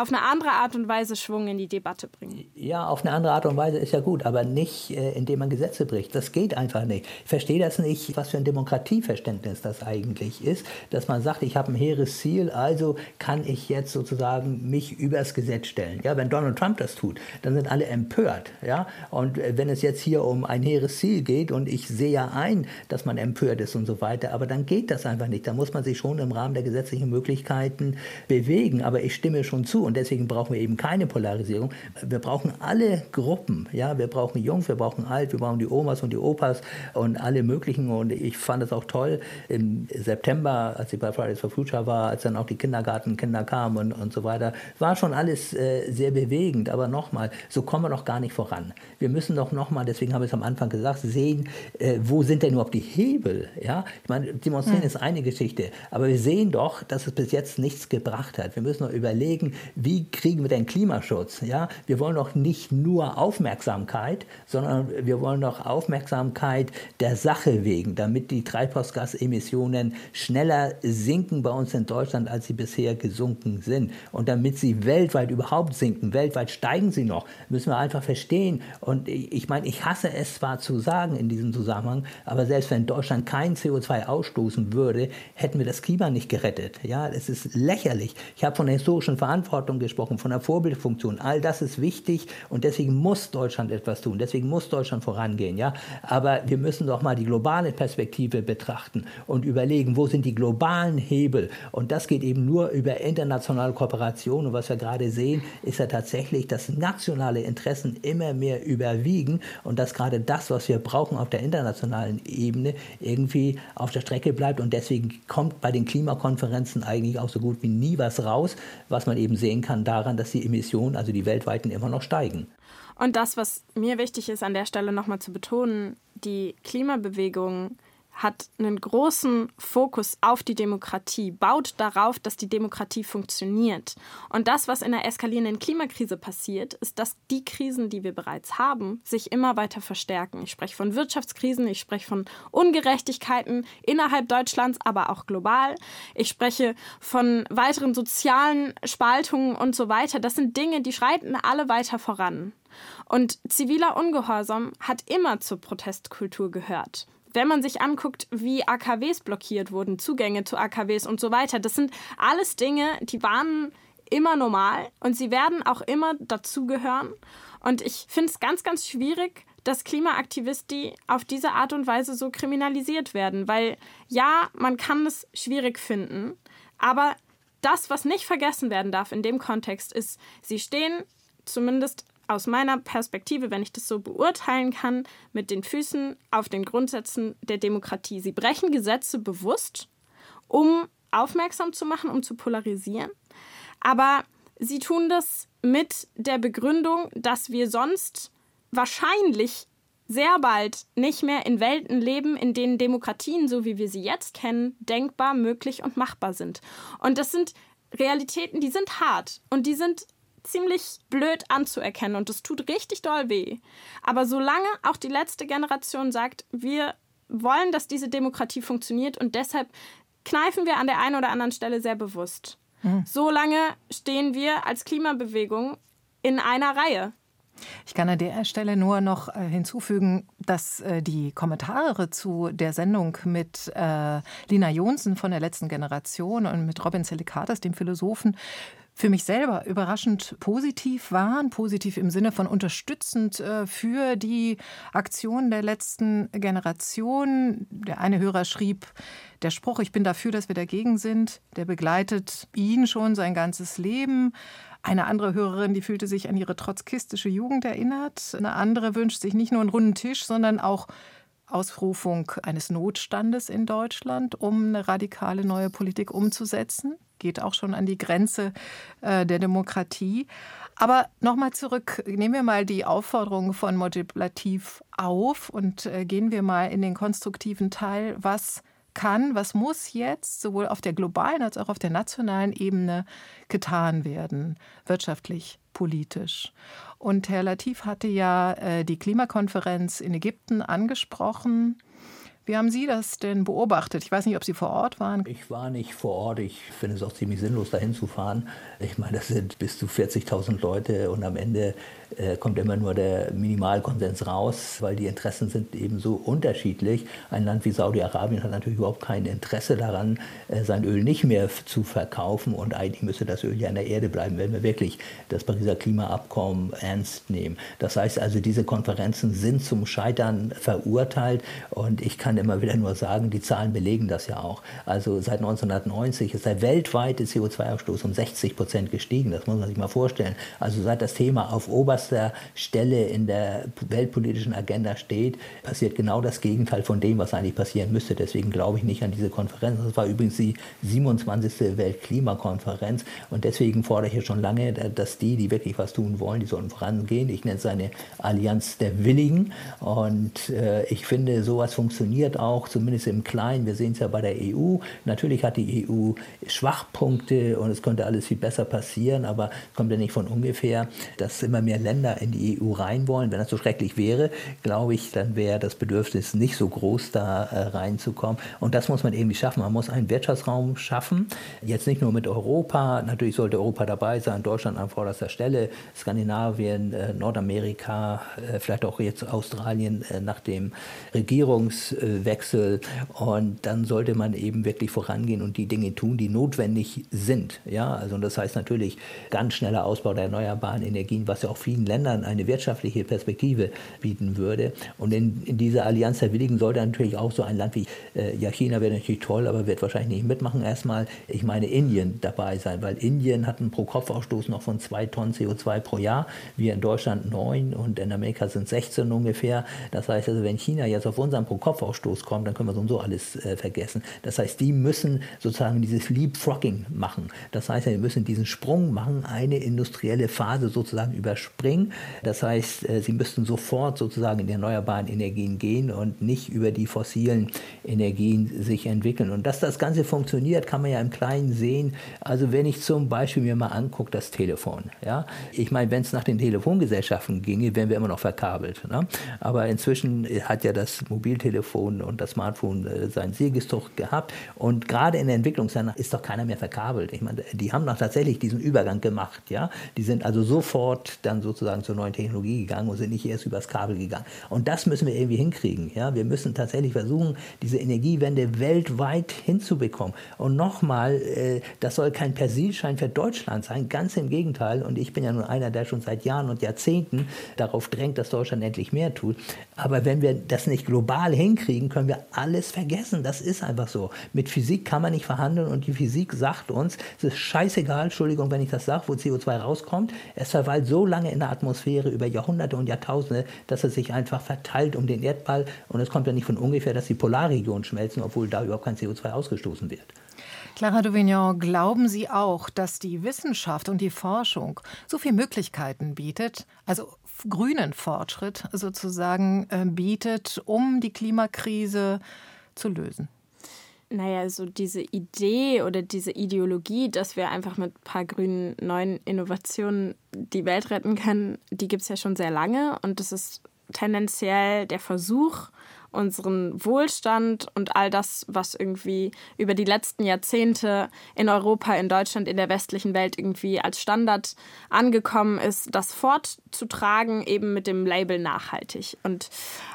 auf eine andere Art und Weise Schwung in die Debatte bringen. Ja, auf eine andere Art und Weise ist ja gut, aber nicht, äh, indem man Gesetze bricht. Das geht einfach nicht. Ich verstehe das nicht, was für ein Demokratieverständnis das eigentlich ist, dass man sagt, ich habe ein hehres Ziel, also kann ich jetzt sozusagen mich übers Gesetz stellen. Ja, wenn Donald Trump das tut, dann sind alle empört. Ja, und äh, wenn es jetzt hier um ein hehres Ziel geht und ich sehe ja ein, dass man empört ist und so weiter, aber dann geht das einfach nicht. Da muss man sich schon im Rahmen der gesetzlichen Möglichkeiten bewegen. Aber ich stimme schon zu und deswegen brauchen wir eben keine Polarisierung. Wir brauchen alle Gruppen. Ja, wir brauchen Jung, wir brauchen Alt, wir brauchen die Omas und die Opas und alle möglichen. Und ich fand es auch toll im September, als ich bei Fridays for Future war, als dann auch die Kindergartenkinder kamen und, und so weiter, war schon alles äh, sehr bewegend. Aber nochmal, so kommen wir doch gar nicht voran. Wir müssen doch nochmal, deswegen habe ich es am Anfang gesagt, sehen, äh, wo sind denn überhaupt die Hebel? Ja, ich meine, demonstrieren hm. ist eine Geschichte, aber wir sehen doch, dass es bis jetzt nichts gebracht hat. Wir müssen noch überlegen, wie kriegen wir den Klimaschutz? Ja, wir wollen doch nicht nur Aufmerksamkeit, sondern wir wollen doch Aufmerksamkeit der Sache wegen, damit die Treibhausgasemissionen schneller sinken bei uns in Deutschland, als sie bisher gesunken sind. Und damit sie weltweit überhaupt sinken, weltweit steigen sie noch, müssen wir einfach verstehen. Und ich meine, ich hasse es zwar zu sagen in diesem Zusammenhang, aber selbst wenn Deutschland kein CO2 ausstoßen würde, hätten wir das Klima nicht gerettet. Ja, es ist lächerlich. Ich habe von der historischen Verantwortung Verantwortung gesprochen, von der Vorbildfunktion. All das ist wichtig und deswegen muss Deutschland etwas tun. Deswegen muss Deutschland vorangehen. Ja? Aber wir müssen doch mal die globale Perspektive betrachten und überlegen, wo sind die globalen Hebel. Und das geht eben nur über internationale Kooperation. Und was wir gerade sehen, ist ja tatsächlich, dass nationale Interessen immer mehr überwiegen und dass gerade das, was wir brauchen auf der internationalen Ebene, irgendwie auf der Strecke bleibt. Und deswegen kommt bei den Klimakonferenzen eigentlich auch so gut wie nie was raus, was man eben sehen sehen kann daran, dass die Emissionen, also die weltweiten, immer noch steigen. Und das, was mir wichtig ist, an der Stelle nochmal zu betonen, die Klimabewegung hat einen großen Fokus auf die Demokratie, baut darauf, dass die Demokratie funktioniert. Und das, was in der eskalierenden Klimakrise passiert, ist, dass die Krisen, die wir bereits haben, sich immer weiter verstärken. Ich spreche von Wirtschaftskrisen, ich spreche von Ungerechtigkeiten innerhalb Deutschlands, aber auch global. Ich spreche von weiteren sozialen Spaltungen und so weiter. Das sind Dinge, die schreiten alle weiter voran. Und ziviler Ungehorsam hat immer zur Protestkultur gehört wenn man sich anguckt, wie AKWs blockiert wurden, Zugänge zu AKWs und so weiter, das sind alles Dinge, die waren immer normal und sie werden auch immer dazugehören. Und ich finde es ganz, ganz schwierig, dass Klimaaktivisten auf diese Art und Weise so kriminalisiert werden, weil ja, man kann es schwierig finden, aber das, was nicht vergessen werden darf in dem Kontext, ist, sie stehen zumindest aus meiner Perspektive, wenn ich das so beurteilen kann, mit den Füßen auf den Grundsätzen der Demokratie. Sie brechen Gesetze bewusst, um aufmerksam zu machen, um zu polarisieren. Aber sie tun das mit der Begründung, dass wir sonst wahrscheinlich sehr bald nicht mehr in Welten leben, in denen Demokratien, so wie wir sie jetzt kennen, denkbar, möglich und machbar sind. Und das sind Realitäten, die sind hart und die sind ziemlich blöd anzuerkennen und es tut richtig doll weh. Aber solange auch die letzte Generation sagt, wir wollen, dass diese Demokratie funktioniert und deshalb kneifen wir an der einen oder anderen Stelle sehr bewusst. Mhm. Solange stehen wir als Klimabewegung in einer Reihe. Ich kann an der Stelle nur noch äh, hinzufügen, dass äh, die Kommentare zu der Sendung mit äh, Lina Jonsen von der letzten Generation und mit Robin Selikatis, dem Philosophen, für mich selber überraschend positiv waren, positiv im Sinne von unterstützend äh, für die Aktion der letzten Generation. Der eine Hörer schrieb, der Spruch, ich bin dafür, dass wir dagegen sind, der begleitet ihn schon sein ganzes Leben. Eine andere Hörerin, die fühlte sich an ihre trotzkistische Jugend erinnert. Eine andere wünscht sich nicht nur einen runden Tisch, sondern auch Ausrufung eines Notstandes in Deutschland, um eine radikale neue Politik umzusetzen geht auch schon an die Grenze äh, der Demokratie. Aber nochmal zurück, nehmen wir mal die Aufforderung von Motivativ auf und äh, gehen wir mal in den konstruktiven Teil. Was kann, was muss jetzt sowohl auf der globalen als auch auf der nationalen Ebene getan werden, wirtschaftlich, politisch. Und Herr Latif hatte ja äh, die Klimakonferenz in Ägypten angesprochen. Wie haben Sie das denn beobachtet? Ich weiß nicht, ob Sie vor Ort waren. Ich war nicht vor Ort. Ich finde es auch ziemlich sinnlos, dahin zu fahren. Ich meine, das sind bis zu 40.000 Leute und am Ende äh, kommt immer nur der Minimalkonsens raus, weil die Interessen sind eben so unterschiedlich. Ein Land wie Saudi-Arabien hat natürlich überhaupt kein Interesse daran, äh, sein Öl nicht mehr zu verkaufen und eigentlich müsste das Öl ja in der Erde bleiben, wenn wir wirklich das Pariser Klimaabkommen ernst nehmen. Das heißt also, diese Konferenzen sind zum Scheitern verurteilt und ich kann immer wieder nur sagen, die Zahlen belegen das ja auch. Also seit 1990 ist der weltweite CO2-Ausstoß um 60 Prozent gestiegen. Das muss man sich mal vorstellen. Also seit das Thema auf oberster Stelle in der weltpolitischen Agenda steht, passiert genau das Gegenteil von dem, was eigentlich passieren müsste. Deswegen glaube ich nicht an diese Konferenz. Das war übrigens die 27. Weltklimakonferenz und deswegen fordere ich ja schon lange, dass die, die wirklich was tun wollen, die sollen vorangehen. Ich nenne es eine Allianz der Willigen und äh, ich finde, sowas funktioniert funktioniert auch, zumindest im Kleinen. Wir sehen es ja bei der EU. Natürlich hat die EU Schwachpunkte und es könnte alles viel besser passieren, aber es kommt ja nicht von ungefähr, dass immer mehr Länder in die EU rein wollen. Wenn das so schrecklich wäre, glaube ich, dann wäre das Bedürfnis nicht so groß, da äh, reinzukommen. Und das muss man irgendwie schaffen. Man muss einen Wirtschaftsraum schaffen. Jetzt nicht nur mit Europa. Natürlich sollte Europa dabei sein, Deutschland an vorderster Stelle, Skandinavien, äh, Nordamerika, äh, vielleicht auch jetzt Australien nach dem Regierungs Wechsel und dann sollte man eben wirklich vorangehen und die Dinge tun, die notwendig sind. Ja, also das heißt natürlich ganz schneller Ausbau der erneuerbaren Energien, was ja auch vielen Ländern eine wirtschaftliche Perspektive bieten würde. Und in, in dieser Allianz der Willigen sollte natürlich auch so ein Land wie äh, ja China wäre natürlich toll, aber wird wahrscheinlich nicht mitmachen. Erstmal, ich meine Indien dabei sein, weil Indien hat einen Pro-Kopf-Ausstoß noch von zwei Tonnen CO2 pro Jahr, wir in Deutschland neun und in Amerika sind 16 ungefähr. Das heißt also, wenn China jetzt auf unseren Pro-Kopf-Ausstoß Ausstoß kommt, dann können wir so und so alles äh, vergessen. Das heißt, die müssen sozusagen dieses Leapfrogging machen. Das heißt, wir müssen diesen Sprung machen, eine industrielle Phase sozusagen überspringen. Das heißt, äh, sie müssten sofort sozusagen in die erneuerbaren Energien gehen und nicht über die fossilen Energien sich entwickeln. Und dass das Ganze funktioniert, kann man ja im Kleinen sehen. Also wenn ich zum Beispiel mir mal angucke, das Telefon. Ja? Ich meine, wenn es nach den Telefongesellschaften ginge, wären wir immer noch verkabelt. Ne? Aber inzwischen hat ja das Mobiltelefon Smartphone und das Smartphone äh, seinen Siegesdruck gehabt. Und gerade in der Entwicklungsländern ist doch keiner mehr verkabelt. Ich meine, die haben doch tatsächlich diesen Übergang gemacht. Ja? Die sind also sofort dann sozusagen zur neuen Technologie gegangen und sind nicht erst übers Kabel gegangen. Und das müssen wir irgendwie hinkriegen. Ja? Wir müssen tatsächlich versuchen, diese Energiewende weltweit hinzubekommen. Und nochmal, äh, das soll kein Persilschein für Deutschland sein, ganz im Gegenteil. Und ich bin ja nun einer, der schon seit Jahren und Jahrzehnten darauf drängt, dass Deutschland endlich mehr tut. Aber wenn wir das nicht global hinkriegen, kriegen, können wir alles vergessen. Das ist einfach so. Mit Physik kann man nicht verhandeln und die Physik sagt uns, es ist scheißegal, Entschuldigung, wenn ich das sage, wo CO2 rauskommt. Es verweilt so lange in der Atmosphäre über Jahrhunderte und Jahrtausende, dass es sich einfach verteilt um den Erdball. Und es kommt ja nicht von ungefähr, dass die Polarregionen schmelzen, obwohl da überhaupt kein CO2 ausgestoßen wird. Clara Duvignon, glauben Sie auch, dass die Wissenschaft und die Forschung so viele Möglichkeiten bietet, also grünen Fortschritt sozusagen äh, bietet, um die Klimakrise zu lösen? Naja, so diese Idee oder diese Ideologie, dass wir einfach mit ein paar grünen neuen Innovationen die Welt retten können, die gibt es ja schon sehr lange. Und das ist tendenziell der Versuch, unseren Wohlstand und all das, was irgendwie über die letzten Jahrzehnte in Europa, in Deutschland, in der westlichen Welt irgendwie als Standard angekommen ist, das fortzutragen, eben mit dem Label nachhaltig. Und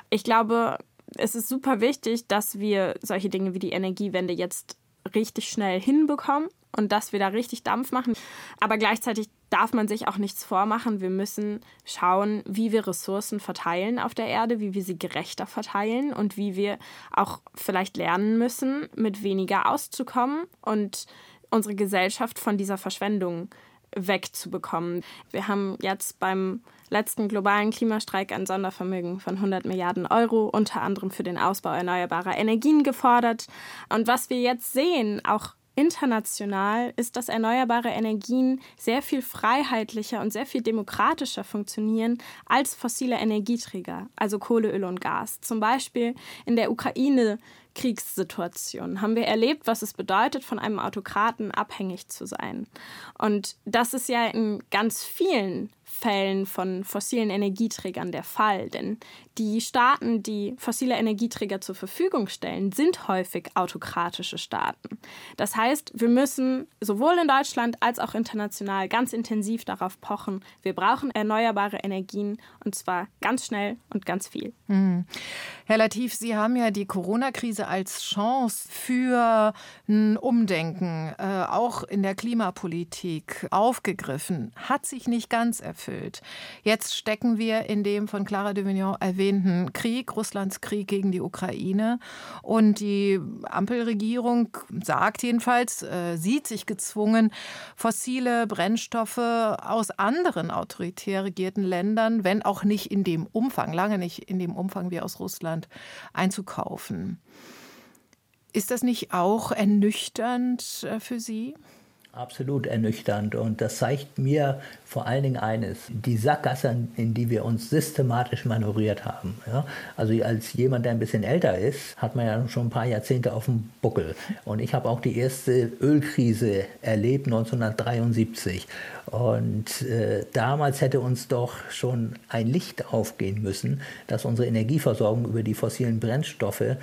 ich glaube, es ist super wichtig, dass wir solche Dinge wie die Energiewende jetzt richtig schnell hinbekommen und dass wir da richtig Dampf machen. Aber gleichzeitig darf man sich auch nichts vormachen. Wir müssen schauen, wie wir Ressourcen verteilen auf der Erde, wie wir sie gerechter verteilen und wie wir auch vielleicht lernen müssen, mit weniger auszukommen und unsere Gesellschaft von dieser Verschwendung wegzubekommen. Wir haben jetzt beim letzten globalen Klimastreik ein Sondervermögen von 100 Milliarden Euro, unter anderem für den Ausbau erneuerbarer Energien gefordert. Und was wir jetzt sehen, auch international ist, dass erneuerbare Energien sehr viel freiheitlicher und sehr viel demokratischer funktionieren als fossile Energieträger, also Kohle, Öl und Gas. Zum Beispiel in der Ukraine Kriegssituationen haben wir erlebt, was es bedeutet, von einem Autokraten abhängig zu sein. Und das ist ja in ganz vielen Fällen von fossilen Energieträgern der Fall. Denn die Staaten, die fossile Energieträger zur Verfügung stellen, sind häufig autokratische Staaten. Das heißt, wir müssen sowohl in Deutschland als auch international ganz intensiv darauf pochen, wir brauchen erneuerbare Energien und zwar ganz schnell und ganz viel. Mhm. Herr Latif, Sie haben ja die Corona-Krise als Chance für ein Umdenken, äh, auch in der Klimapolitik, aufgegriffen. Hat sich nicht ganz erfüllt. Jetzt stecken wir in dem von Clara de Vignon erwähnten Krieg, Russlands Krieg gegen die Ukraine. Und die Ampelregierung sagt jedenfalls, äh, sieht sich gezwungen, fossile Brennstoffe aus anderen autoritär regierten Ländern, wenn auch nicht in dem Umfang, lange nicht in dem Umfang wie aus Russland, einzukaufen. Ist das nicht auch ernüchternd äh, für Sie? Absolut ernüchternd. Und das zeigt mir vor allen Dingen eines, die Sackgasse, in die wir uns systematisch manövriert haben. Ja? Also als jemand, der ein bisschen älter ist, hat man ja schon ein paar Jahrzehnte auf dem Buckel. Und ich habe auch die erste Ölkrise erlebt, 1973. Und äh, damals hätte uns doch schon ein Licht aufgehen müssen, dass unsere Energieversorgung über die fossilen Brennstoffe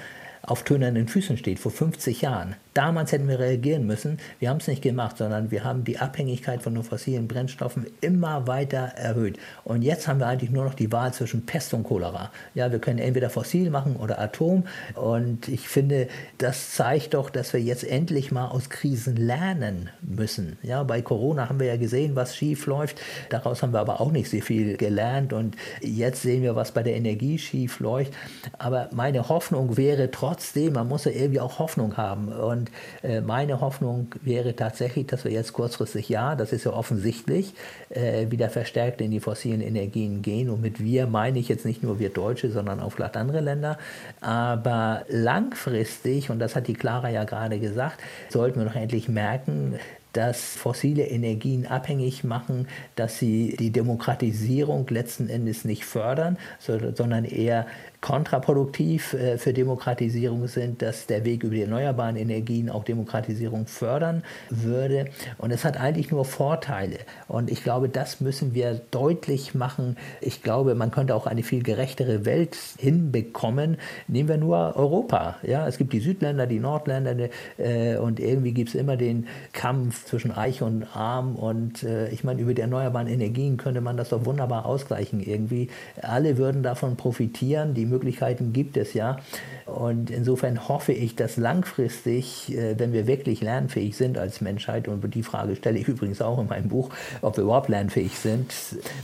auf tönernen Füßen steht, vor 50 Jahren. Damals hätten wir reagieren müssen. Wir haben es nicht gemacht, sondern wir haben die Abhängigkeit von den fossilen Brennstoffen immer weiter erhöht. Und jetzt haben wir eigentlich nur noch die Wahl zwischen Pest und Cholera. Ja, wir können entweder fossil machen oder Atom. Und ich finde, das zeigt doch, dass wir jetzt endlich mal aus Krisen lernen müssen. Ja, bei Corona haben wir ja gesehen, was schief läuft. Daraus haben wir aber auch nicht sehr viel gelernt. Und jetzt sehen wir, was bei der Energie schief läuft. Aber meine Hoffnung wäre trotzdem, man muss ja irgendwie auch Hoffnung haben. Und und äh, meine Hoffnung wäre tatsächlich, dass wir jetzt kurzfristig, ja, das ist ja offensichtlich, äh, wieder verstärkt in die fossilen Energien gehen. Und mit wir meine ich jetzt nicht nur wir Deutsche, sondern auch vielleicht andere Länder. Aber langfristig, und das hat die Clara ja gerade gesagt, sollten wir doch endlich merken, dass fossile Energien abhängig machen, dass sie die Demokratisierung letzten Endes nicht fördern, sondern eher kontraproduktiv äh, für Demokratisierung sind, dass der Weg über die erneuerbaren Energien auch Demokratisierung fördern würde. Und es hat eigentlich nur Vorteile. Und ich glaube, das müssen wir deutlich machen. Ich glaube, man könnte auch eine viel gerechtere Welt hinbekommen. Nehmen wir nur Europa. Ja, es gibt die Südländer, die Nordländer äh, und irgendwie gibt es immer den Kampf zwischen Reich und Arm. Und äh, ich meine, über die erneuerbaren Energien könnte man das doch wunderbar ausgleichen irgendwie. Alle würden davon profitieren. Die Möglichkeiten gibt es ja. Und insofern hoffe ich, dass langfristig, äh, wenn wir wirklich lernfähig sind als Menschheit, und die Frage stelle ich übrigens auch in meinem Buch, ob wir überhaupt lernfähig sind,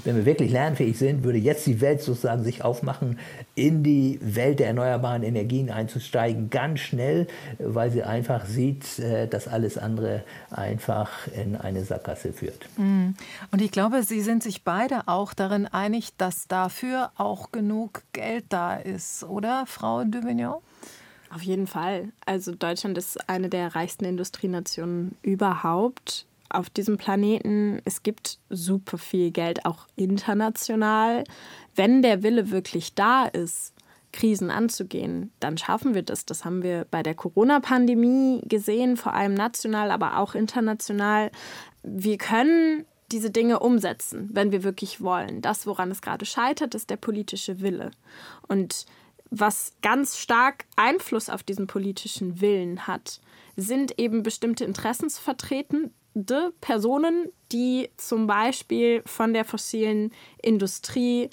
wenn wir wirklich lernfähig sind, würde jetzt die Welt sozusagen sich aufmachen, in die Welt der erneuerbaren Energien einzusteigen, ganz schnell, weil sie einfach sieht, äh, dass alles andere einfach in eine Sackgasse führt. Mm. Und ich glaube, Sie sind sich beide auch darin einig, dass dafür auch genug Geld da ist, oder, Frau de Vignon? Auf jeden Fall. Also Deutschland ist eine der reichsten Industrienationen überhaupt auf diesem Planeten. Es gibt super viel Geld, auch international. Wenn der Wille wirklich da ist, Krisen anzugehen, dann schaffen wir das. Das haben wir bei der Corona-Pandemie gesehen, vor allem national, aber auch international. Wir können diese Dinge umsetzen, wenn wir wirklich wollen. Das, woran es gerade scheitert, ist der politische Wille. Und was ganz stark Einfluss auf diesen politischen Willen hat, sind eben bestimmte interessensvertretende Personen, die zum Beispiel von der fossilen Industrie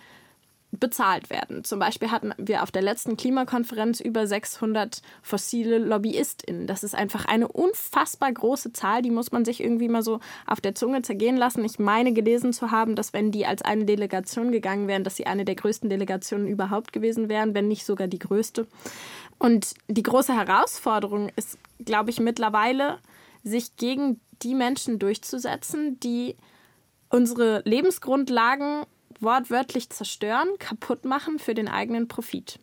bezahlt werden. Zum Beispiel hatten wir auf der letzten Klimakonferenz über 600 fossile LobbyistInnen. Das ist einfach eine unfassbar große Zahl, die muss man sich irgendwie mal so auf der Zunge zergehen lassen. Ich meine gelesen zu haben, dass wenn die als eine Delegation gegangen wären, dass sie eine der größten Delegationen überhaupt gewesen wären, wenn nicht sogar die größte. Und die große Herausforderung ist, glaube ich, mittlerweile, sich gegen die Menschen durchzusetzen, die unsere Lebensgrundlagen wortwörtlich zerstören, kaputt machen für den eigenen Profit.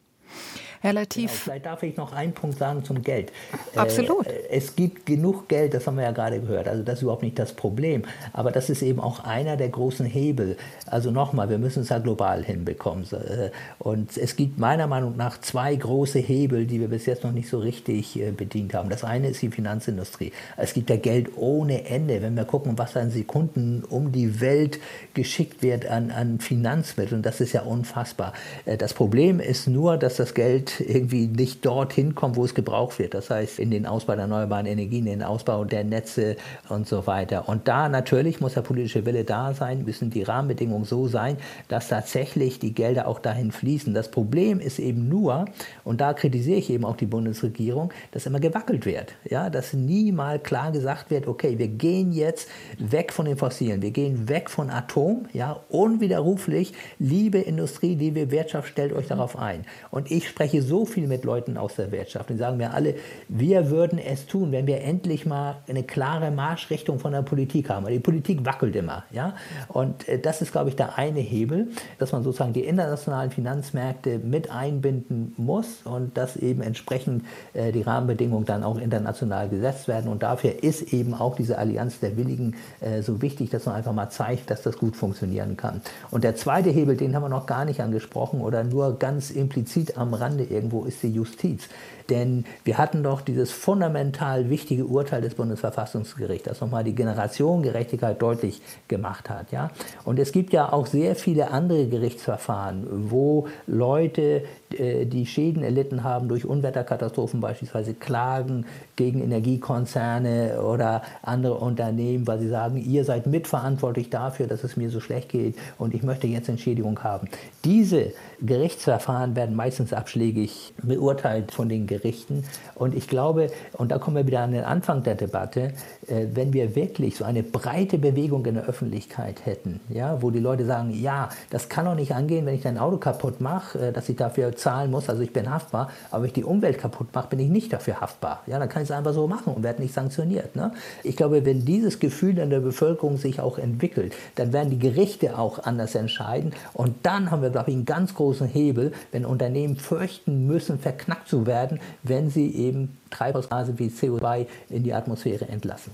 Relativ. Genau, vielleicht darf ich noch einen Punkt sagen zum Geld. Absolut. Äh, es gibt genug Geld, das haben wir ja gerade gehört. Also das ist überhaupt nicht das Problem. Aber das ist eben auch einer der großen Hebel. Also nochmal, wir müssen es ja global hinbekommen. Äh, und es gibt meiner Meinung nach zwei große Hebel, die wir bis jetzt noch nicht so richtig äh, bedient haben. Das eine ist die Finanzindustrie. Es gibt ja Geld ohne Ende. Wenn wir gucken, was an Sekunden um die Welt geschickt wird an, an Finanzmitteln, das ist ja unfassbar. Äh, das Problem ist nur, dass das Geld irgendwie nicht dorthin kommt, wo es gebraucht wird. Das heißt, in den Ausbau der erneuerbaren Energien, in den Ausbau der Netze und so weiter. Und da natürlich muss der politische Wille da sein, müssen die Rahmenbedingungen so sein, dass tatsächlich die Gelder auch dahin fließen. Das Problem ist eben nur, und da kritisiere ich eben auch die Bundesregierung, dass immer gewackelt wird. Ja, dass nie mal klar gesagt wird, okay, wir gehen jetzt weg von den Fossilen, wir gehen weg von Atom, ja, unwiderruflich, liebe Industrie, liebe Wirtschaft, stellt euch darauf ein. Und ich spreche so viel mit Leuten aus der Wirtschaft, die sagen mir alle, wir würden es tun, wenn wir endlich mal eine klare Marschrichtung von der Politik haben. Weil die Politik wackelt immer, ja. Und äh, das ist, glaube ich, der eine Hebel, dass man sozusagen die internationalen Finanzmärkte mit einbinden muss und dass eben entsprechend äh, die Rahmenbedingungen dann auch international gesetzt werden. Und dafür ist eben auch diese Allianz der Willigen äh, so wichtig, dass man einfach mal zeigt, dass das gut funktionieren kann. Und der zweite Hebel, den haben wir noch gar nicht angesprochen oder nur ganz implizit am Rande irgendwo, ist die Justiz. Denn wir hatten doch dieses fundamental wichtige Urteil des Bundesverfassungsgerichts, das nochmal die Generationengerechtigkeit deutlich gemacht hat. Ja? Und es gibt ja auch sehr viele andere Gerichtsverfahren, wo Leute, die Schäden erlitten haben durch Unwetterkatastrophen beispielsweise, klagen gegen Energiekonzerne oder andere Unternehmen, weil sie sagen, ihr seid mitverantwortlich dafür, dass es mir so schlecht geht und ich möchte jetzt Entschädigung haben. Diese Gerichtsverfahren werden meistens abschlägig beurteilt von den Gerichten. Und ich glaube, und da kommen wir wieder an den Anfang der Debatte, äh, wenn wir wirklich so eine breite Bewegung in der Öffentlichkeit hätten, ja, wo die Leute sagen, ja, das kann doch nicht angehen, wenn ich dein Auto kaputt mache, äh, dass ich dafür zahlen muss, also ich bin haftbar, aber wenn ich die Umwelt kaputt mache, bin ich nicht dafür haftbar. Ja, dann kann ich es einfach so machen und werde nicht sanktioniert. Ne? Ich glaube, wenn dieses Gefühl in der Bevölkerung sich auch entwickelt, dann werden die Gerichte auch anders entscheiden und dann haben wir, glaube ich, einen ganz großen Hebel, wenn Unternehmen fürchten müssen, verknackt zu werden, wenn sie eben Treibhausgase wie CO2 in die Atmosphäre entlassen.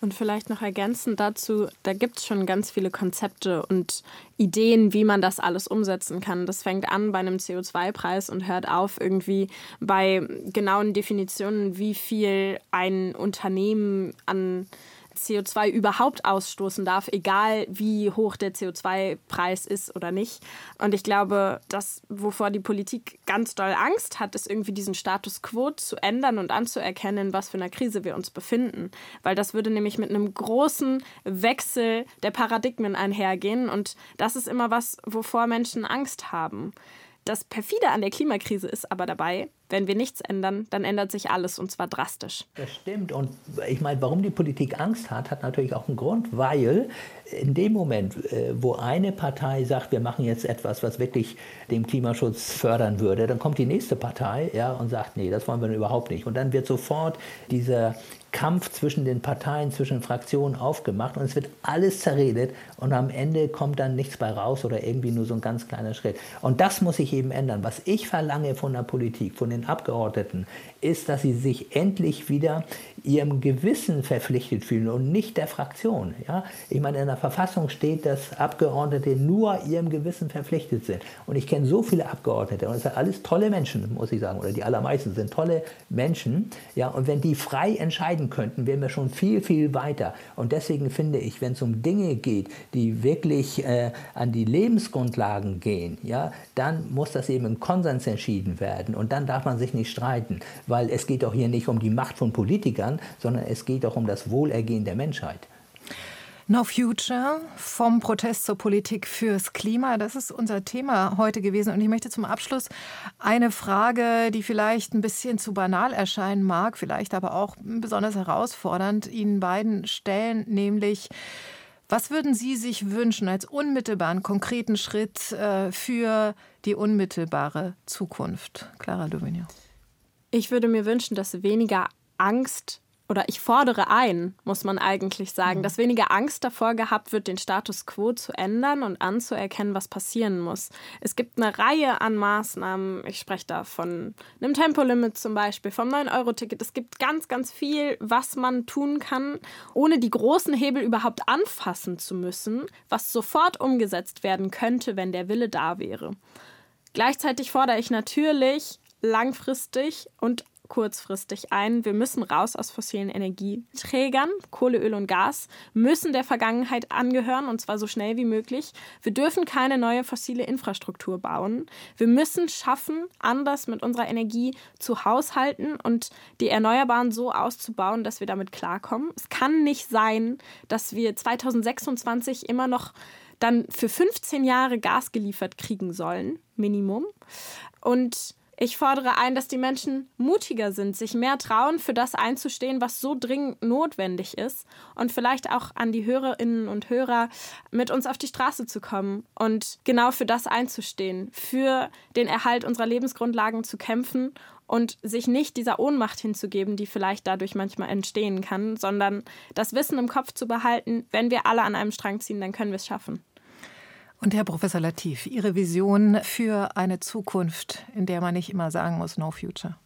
Und vielleicht noch ergänzend dazu, da gibt es schon ganz viele Konzepte und Ideen, wie man das alles umsetzen kann. Das fängt an bei einem CO2-Preis und hört auf irgendwie bei genauen Definitionen, wie viel ein Unternehmen an CO2 überhaupt ausstoßen darf, egal wie hoch der CO2-Preis ist oder nicht. Und ich glaube, das, wovor die Politik ganz doll Angst hat, ist irgendwie diesen Status quo zu ändern und anzuerkennen, was für eine Krise wir uns befinden. Weil das würde nämlich mit einem großen Wechsel der Paradigmen einhergehen. Und das ist immer was, wovor Menschen Angst haben. Das perfide an der Klimakrise ist aber dabei, wenn wir nichts ändern, dann ändert sich alles und zwar drastisch. Das stimmt. Und ich meine, warum die Politik Angst hat, hat natürlich auch einen Grund, weil in dem Moment, äh, wo eine Partei sagt, wir machen jetzt etwas, was wirklich den Klimaschutz fördern würde, dann kommt die nächste Partei ja, und sagt, nee, das wollen wir überhaupt nicht. Und dann wird sofort dieser Kampf zwischen den Parteien, zwischen Fraktionen aufgemacht und es wird alles zerredet und am Ende kommt dann nichts bei raus oder irgendwie nur so ein ganz kleiner Schritt. Und das muss sich eben ändern. Was ich verlange von der Politik, von den Abgeordneten, ist, dass sie sich endlich wieder ihrem Gewissen verpflichtet fühlen und nicht der Fraktion. Ja? Ich meine, in der Verfassung steht, dass Abgeordnete nur ihrem Gewissen verpflichtet sind. Und ich kenne so viele Abgeordnete und es sind alles tolle Menschen, muss ich sagen, oder die allermeisten sind tolle Menschen. Ja? Und wenn die frei entscheiden könnten, wären wir schon viel, viel weiter. Und deswegen finde ich, wenn es um Dinge geht, die wirklich äh, an die Lebensgrundlagen gehen, ja, dann muss das eben im Konsens entschieden werden. Und dann darf man sich nicht streiten, weil es geht auch hier nicht um die Macht von Politikern, sondern es geht auch um das Wohlergehen der Menschheit. No Future, vom Protest zur Politik fürs Klima, das ist unser Thema heute gewesen. Und ich möchte zum Abschluss eine Frage, die vielleicht ein bisschen zu banal erscheinen mag, vielleicht aber auch besonders herausfordernd, Ihnen beiden stellen, nämlich, was würden Sie sich wünschen als unmittelbaren, konkreten Schritt äh, für die unmittelbare Zukunft? Clara Duvignon. Ich würde mir wünschen, dass weniger Angst oder ich fordere ein, muss man eigentlich sagen, mhm. dass weniger Angst davor gehabt wird, den Status quo zu ändern und anzuerkennen, was passieren muss. Es gibt eine Reihe an Maßnahmen. Ich spreche da von einem Tempolimit zum Beispiel, vom 9-Euro-Ticket. Es gibt ganz, ganz viel, was man tun kann, ohne die großen Hebel überhaupt anfassen zu müssen, was sofort umgesetzt werden könnte, wenn der Wille da wäre. Gleichzeitig fordere ich natürlich langfristig und kurzfristig ein. Wir müssen raus aus fossilen Energieträgern. Kohle, Öl und Gas müssen der Vergangenheit angehören und zwar so schnell wie möglich. Wir dürfen keine neue fossile Infrastruktur bauen. Wir müssen schaffen, anders mit unserer Energie zu haushalten und die Erneuerbaren so auszubauen, dass wir damit klarkommen. Es kann nicht sein, dass wir 2026 immer noch dann für 15 Jahre Gas geliefert kriegen sollen, Minimum. Und ich fordere ein, dass die Menschen mutiger sind, sich mehr trauen, für das einzustehen, was so dringend notwendig ist und vielleicht auch an die Hörerinnen und Hörer mit uns auf die Straße zu kommen und genau für das einzustehen, für den Erhalt unserer Lebensgrundlagen zu kämpfen und sich nicht dieser Ohnmacht hinzugeben, die vielleicht dadurch manchmal entstehen kann, sondern das Wissen im Kopf zu behalten, wenn wir alle an einem Strang ziehen, dann können wir es schaffen. Und Herr Professor Latif, Ihre Vision für eine Zukunft, in der man nicht immer sagen muss, no future.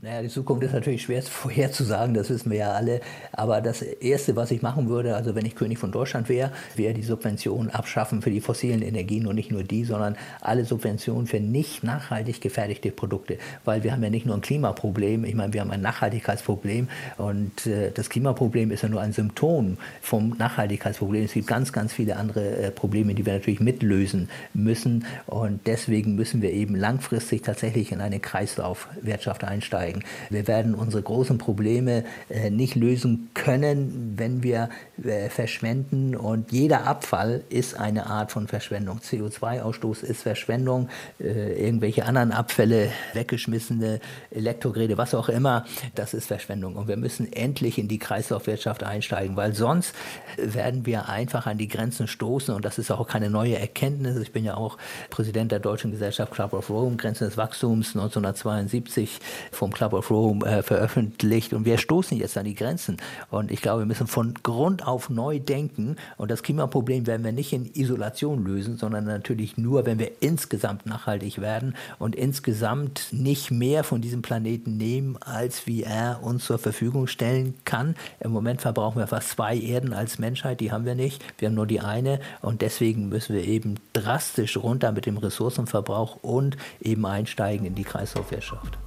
Naja, die Zukunft ist natürlich schwer vorherzusagen, das wissen wir ja alle. Aber das Erste, was ich machen würde, also wenn ich König von Deutschland wäre, wäre die Subventionen abschaffen für die fossilen Energien und nicht nur die, sondern alle Subventionen für nicht nachhaltig gefertigte Produkte. Weil wir haben ja nicht nur ein Klimaproblem, ich meine, wir haben ein Nachhaltigkeitsproblem und äh, das Klimaproblem ist ja nur ein Symptom vom Nachhaltigkeitsproblem. Es gibt ganz, ganz viele andere äh, Probleme, die wir natürlich mitlösen müssen und deswegen müssen wir eben langfristig tatsächlich in eine Kreislaufwirtschaft einsteigen einsteigen. Wir werden unsere großen Probleme äh, nicht lösen können, wenn wir äh, verschwenden. Und jeder Abfall ist eine Art von Verschwendung. CO2-Ausstoß ist Verschwendung. Äh, irgendwelche anderen Abfälle, weggeschmissene Elektrogeräte, was auch immer, das ist Verschwendung. Und wir müssen endlich in die Kreislaufwirtschaft einsteigen, weil sonst werden wir einfach an die Grenzen stoßen. Und das ist auch keine neue Erkenntnis. Ich bin ja auch Präsident der Deutschen Gesellschaft Club of Rome, Grenzen des Wachstums 1972 vom Club of Rome äh, veröffentlicht und wir stoßen jetzt an die Grenzen. Und ich glaube, wir müssen von Grund auf neu denken und das Klimaproblem werden wir nicht in Isolation lösen, sondern natürlich nur, wenn wir insgesamt nachhaltig werden und insgesamt nicht mehr von diesem Planeten nehmen, als wie er uns zur Verfügung stellen kann. Im Moment verbrauchen wir fast zwei Erden als Menschheit, die haben wir nicht. Wir haben nur die eine und deswegen müssen wir eben drastisch runter mit dem Ressourcenverbrauch und eben einsteigen in die Kreislaufwirtschaft.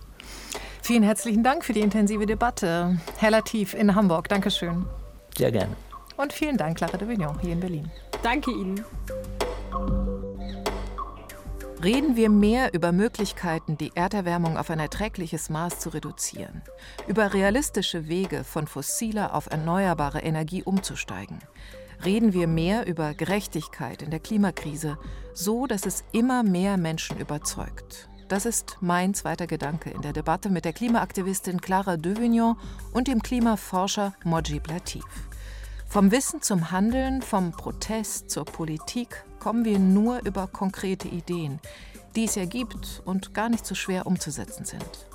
Vielen herzlichen Dank für die intensive Debatte. Herr Latif in Hamburg, Dankeschön. Sehr gerne. Und vielen Dank, Clara de Vignon, hier in Berlin. Danke Ihnen. Reden wir mehr über Möglichkeiten, die Erderwärmung auf ein erträgliches Maß zu reduzieren, über realistische Wege, von fossiler auf erneuerbare Energie umzusteigen. Reden wir mehr über Gerechtigkeit in der Klimakrise, so dass es immer mehr Menschen überzeugt. Das ist mein zweiter Gedanke in der Debatte mit der Klimaaktivistin Clara Devignon und dem Klimaforscher Mojib Latif. Vom Wissen zum Handeln, vom Protest zur Politik kommen wir nur über konkrete Ideen, die es ja gibt und gar nicht so schwer umzusetzen sind.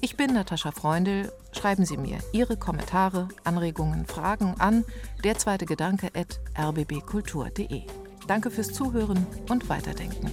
Ich bin Natascha Freundl. Schreiben Sie mir Ihre Kommentare, Anregungen, Fragen an der zweite Gedanke at rbbkultur.de. Danke fürs Zuhören und Weiterdenken.